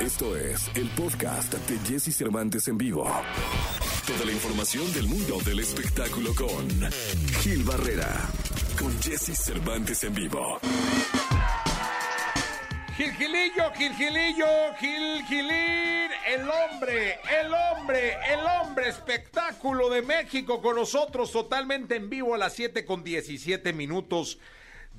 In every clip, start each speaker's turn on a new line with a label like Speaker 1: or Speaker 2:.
Speaker 1: Esto es el podcast de Jesse Cervantes en vivo. Toda la información del mundo del espectáculo con Gil Barrera, con Jesse Cervantes en vivo.
Speaker 2: Gil Gilillo, Gil Gilillo, Gil Gilín, el hombre, el hombre, el hombre espectáculo de México con nosotros totalmente en vivo a las 7 con 17 minutos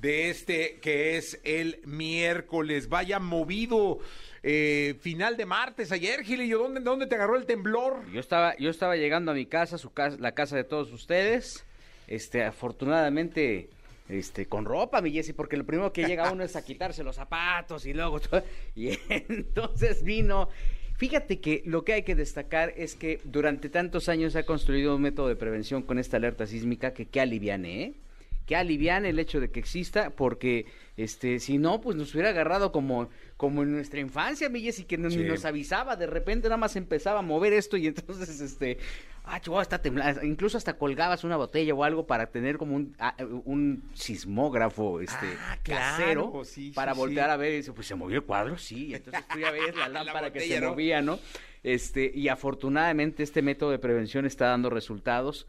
Speaker 2: de este que es el miércoles. Vaya movido eh, final de martes ayer, Gilillo, ¿dónde, ¿dónde te agarró el temblor?
Speaker 3: Yo estaba, yo estaba llegando a mi casa, su casa, la casa de todos ustedes. Este, afortunadamente, este, con ropa, mi Jessy, porque lo primero que llega uno es a quitarse los zapatos y luego todo. Y entonces vino. Fíjate que lo que hay que destacar es que durante tantos años se ha construido un método de prevención con esta alerta sísmica que que aliviane, ¿eh? Que aliviane el hecho de que exista, porque este, si no, pues nos hubiera agarrado como, como en nuestra infancia, mi Jessy, que ni
Speaker 2: Sí.
Speaker 3: nos avisaba, de repente nada más empezaba a mover esto y entonces, este, ah, chihuahua, está temblando, incluso hasta colgabas una botella o algo para tener como un, ah, un sismógrafo, este,
Speaker 2: Ah, claro,
Speaker 3: casero,
Speaker 2: sí, sí,
Speaker 3: para voltear a ver y dice, pues se movió el cuadro, sí, entonces tú ya ves la
Speaker 2: La
Speaker 3: lámpara que se
Speaker 2: ¿no?
Speaker 3: movía, ¿no? Este, y afortunadamente este método de prevención está dando resultados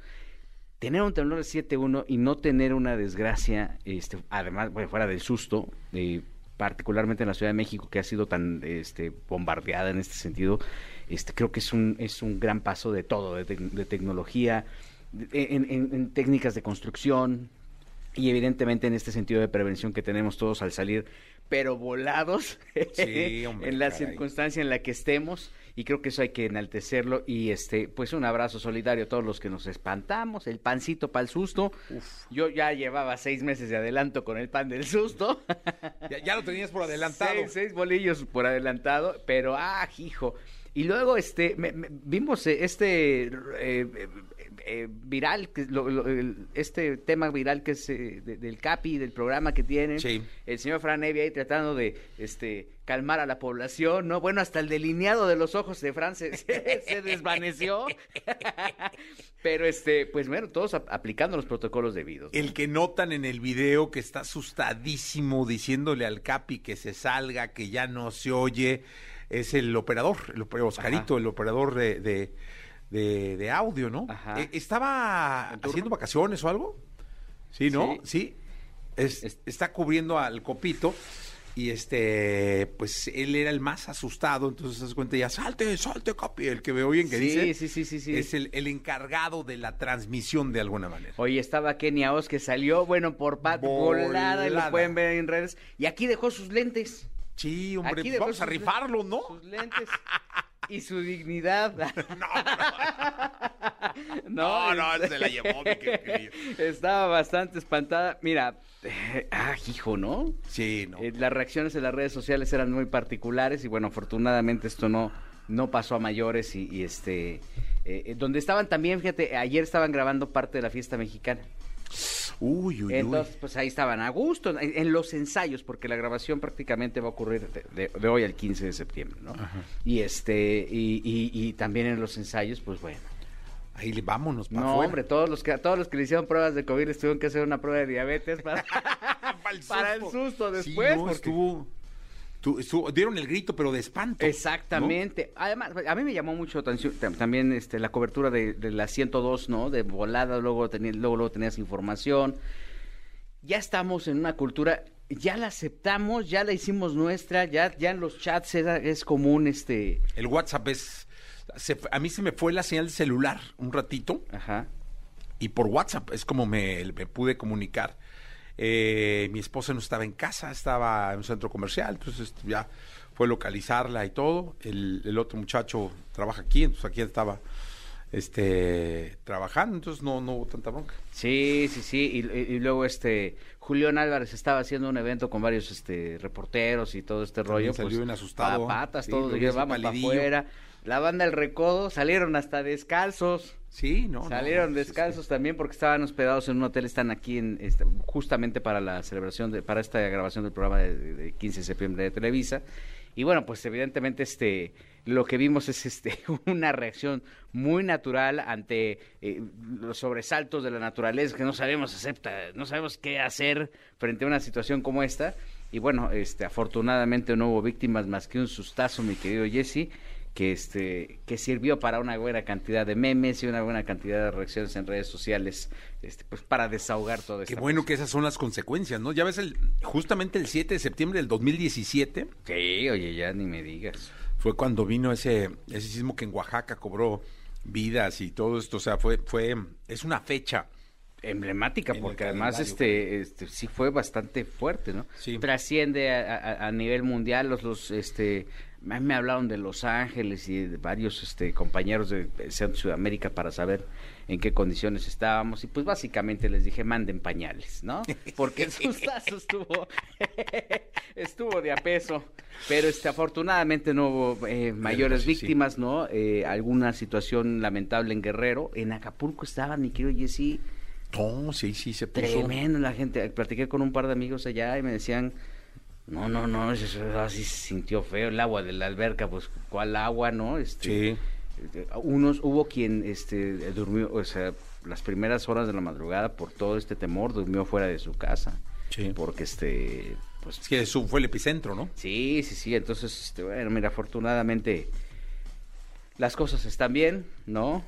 Speaker 3: tener un temblor de 7.1 y no tener una desgracia, este, además, bueno, fuera del susto, eh, particularmente en la Ciudad de México, que ha sido tan este, bombardeada en este sentido, este, creo que es un, es un gran paso de todo, de, tec- de tecnología, de- en, en- en técnicas de construcción y evidentemente en este sentido de prevención que tenemos todos al salir, pero volados
Speaker 2: Sí, hombre,
Speaker 3: en la
Speaker 2: caray.
Speaker 3: circunstancia en la que estemos y creo que eso hay que enaltecerlo y este pues un abrazo solidario a todos los que nos espantamos el pancito para el susto yo ya llevaba seis meses de adelanto con el pan del susto.
Speaker 2: Ya, ya lo tenías por adelantado.
Speaker 3: seis, seis bolillos por adelantado pero ah hijo. Y luego este me- me- vimos eh, este eh, eh, viral que lo- lo- este tema viral que es eh, de- del Capi del programa que tienen.
Speaker 2: Sí.
Speaker 3: el señor Fran Evia ahí tratando de este calmar a la población, ¿no? Bueno, hasta el delineado de los ojos de Fran se, desvaneció. Pero este, pues bueno, todos ap- aplicando los protocolos debidos. ¿no?
Speaker 2: El que notan en el video que está asustadísimo diciéndole al Capi que se salga, que ya no se oye, es el operador, el operador Oscarito,
Speaker 3: Ajá.
Speaker 2: el operador de, de, de- de audio, ¿no?
Speaker 3: Ajá.
Speaker 2: Eh, ¿Estaba haciendo vacaciones o algo? Sí, ¿no?
Speaker 3: Sí.
Speaker 2: Sí. Es-
Speaker 3: Es-
Speaker 2: está cubriendo al copito. Y este, pues él era el más asustado, entonces se das cuenta ya, salte, salte, Capi, el que me oyen que
Speaker 3: Sí,
Speaker 2: dice.
Speaker 3: sí, sí, sí, sí.
Speaker 2: Es el, el encargado de la transmisión de alguna manera.
Speaker 3: Oye, estaba Kenia Oz que salió, bueno, por pat volada, y lo pueden ver en redes. Y aquí dejó sus lentes.
Speaker 2: Sí, hombre,
Speaker 3: Aquí
Speaker 2: pues vamos a rifarlo, ¿no?
Speaker 3: Sus lentes. Y su dignidad.
Speaker 2: No, no,
Speaker 3: este-
Speaker 2: se la llevó, mi querido.
Speaker 3: Estaba bastante espantada. Mira, eh, ah, hijo, ¿no?
Speaker 2: Sí, no.
Speaker 3: Eh, las reacciones en las redes sociales eran muy particulares y bueno, afortunadamente esto no, no pasó a mayores y, y, este, eh, donde estaban también, fíjate, ayer estaban grabando parte de la fiesta mexicana.
Speaker 2: Uy, uy,
Speaker 3: Entonces, pues ahí estaban a gusto, en, en los ensayos, porque la grabación prácticamente va a ocurrir de, de- de hoy al 15 de septiembre, ¿no? Y este, y, y- y también en los ensayos, pues bueno.
Speaker 2: Ahí le- vámonos para
Speaker 3: No,
Speaker 2: afuera.
Speaker 3: hombre, todos los que todos los que le hicieron pruebas de COVID les tuvieron que hacer una prueba de diabetes para,
Speaker 2: Para el
Speaker 3: para el
Speaker 2: susto.
Speaker 3: susto
Speaker 2: Sí,
Speaker 3: después.
Speaker 2: no,
Speaker 3: porque-
Speaker 2: estuvo, tu- estuvo- dieron el grito, pero de espanto.
Speaker 3: Exactamente. Además, a mí me llamó mucho atención tam- también este, la cobertura de, de la 102, ¿no? De volada, luego, teni- luego, luego tenías información. Ya estamos en una cultura, ya la aceptamos, ya la hicimos nuestra, ya, ya en los chats era- es común este...
Speaker 2: El WhatsApp es... se a mí se me fue la señal de celular un ratito
Speaker 3: Ajá.
Speaker 2: y por WhatsApp es como me, me pude comunicar. Eh, mi esposa no estaba en casa, estaba en un centro comercial, entonces ya fue localizarla y todo. El, el otro muchacho trabaja aquí, entonces aquí estaba este trabajando, entonces no, no hubo tanta bronca.
Speaker 3: Sí, sí, sí. Y, luego este Julián Álvarez estaba haciendo un evento con varios este reporteros y todo este
Speaker 2: También
Speaker 3: rollo.
Speaker 2: salió
Speaker 3: pues,
Speaker 2: bien asustado,
Speaker 3: pa- patas,
Speaker 2: sí,
Speaker 3: todos, vamos para afuera. La banda El Recodo salieron hasta descalzos.
Speaker 2: Sí, no.
Speaker 3: Salieron
Speaker 2: no, sí,
Speaker 3: descalzos también porque estaban hospedados en un hotel, están aquí en este, justamente para la celebración de, para esta grabación del programa de, de- de 15 de septiembre de Televisa. Y bueno, pues evidentemente este lo que vimos es este una reacción muy natural ante eh, los sobresaltos de la naturaleza que no sabemos acepta, no sabemos qué hacer frente a una situación como esta. Y bueno, este, afortunadamente no hubo víctimas más que un sustazo, mi querido Jesse, que este, que sirvió para una buena cantidad de memes y una buena cantidad de reacciones en redes sociales, este, pues para desahogar todo esto.
Speaker 2: Qué bueno que esas son las consecuencias, ¿no? Ya ves, el, justamente el 7 de septiembre del 2017.
Speaker 3: Sí, oye, ya ni me digas.
Speaker 2: Fue cuando vino ese, ese sismo que en Oaxaca cobró vidas y todo esto, o sea, fue, fue, es una fecha
Speaker 3: emblemática porque además este, este sí fue bastante fuerte no
Speaker 2: sí.
Speaker 3: trasciende a, a, nivel mundial los los este me hablaron de Los Ángeles y de varios este compañeros de Centro Sudamérica para saber en qué condiciones estábamos y pues básicamente les dije manden pañales no porque el sustazo estuvo estuvo de a peso pero este afortunadamente no hubo eh, mayores víctimas sí. no eh, alguna situación lamentable en Guerrero en Acapulco estaban mi querido Jessy
Speaker 2: no, sí, sí, se
Speaker 3: puso. Tremendo la gente. Platiqué con un par de amigos allá y me decían, no, no, no, eso, así se sintió feo el agua de la alberca, pues, ¿cuál agua, no? Este,
Speaker 2: sí.
Speaker 3: Unos, hubo quien este, durmió, o sea, las primeras horas de la madrugada por todo este temor, durmió fuera de su casa.
Speaker 2: Sí.
Speaker 3: Porque este, pues.
Speaker 2: Es que eso fue el epicentro, ¿no?
Speaker 3: Sí, sí, sí. Entonces, este, bueno, mira, afortunadamente las cosas están bien, ¿no?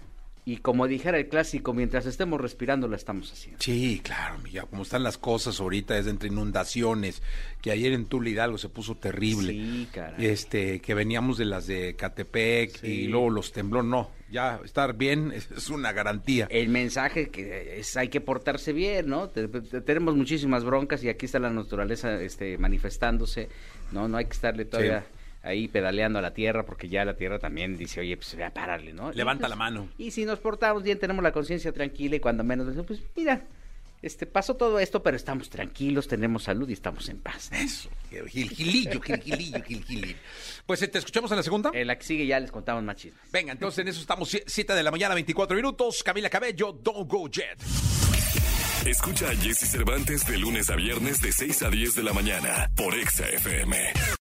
Speaker 3: Y como dijera el clásico, mientras estemos respirando, la estamos haciendo.
Speaker 2: Sí, claro, ya como están las cosas ahorita, es entre inundaciones, que ayer en Tula Hidalgo se puso terrible.
Speaker 3: Sí, caray.
Speaker 2: Este, que veníamos de las de Catepec
Speaker 3: Sí.
Speaker 2: y luego los tembló, no, ya estar bien es, es una garantía.
Speaker 3: El mensaje que es hay que portarse bien, ¿no? Te- te- tenemos muchísimas broncas y aquí está la naturaleza este, manifestándose, ¿no? No hay que estarle todavía ahí pedaleando a la tierra porque ya la tierra también dice, oye, pues ya pararle, ¿no?
Speaker 2: Levanta
Speaker 3: pues,
Speaker 2: la mano.
Speaker 3: Y si nos portamos bien, tenemos la conciencia tranquila y cuando menos, decimos, pues mira, este pasó todo esto, pero estamos tranquilos, tenemos salud y estamos en paz.
Speaker 2: Eso, Gil, Gilillo, Gil, Gilillo, Gil, Gilillo. Pues te escuchamos en la segunda.
Speaker 3: En la que sigue ya les contamos más chismes.
Speaker 2: Venga, entonces en eso estamos 7 de la mañana, 24 minutos. Camila Cabello, Don't Go Jet.
Speaker 1: Escucha a Jesse Cervantes de lunes a viernes de 6 a 10 de la mañana por Exa FM.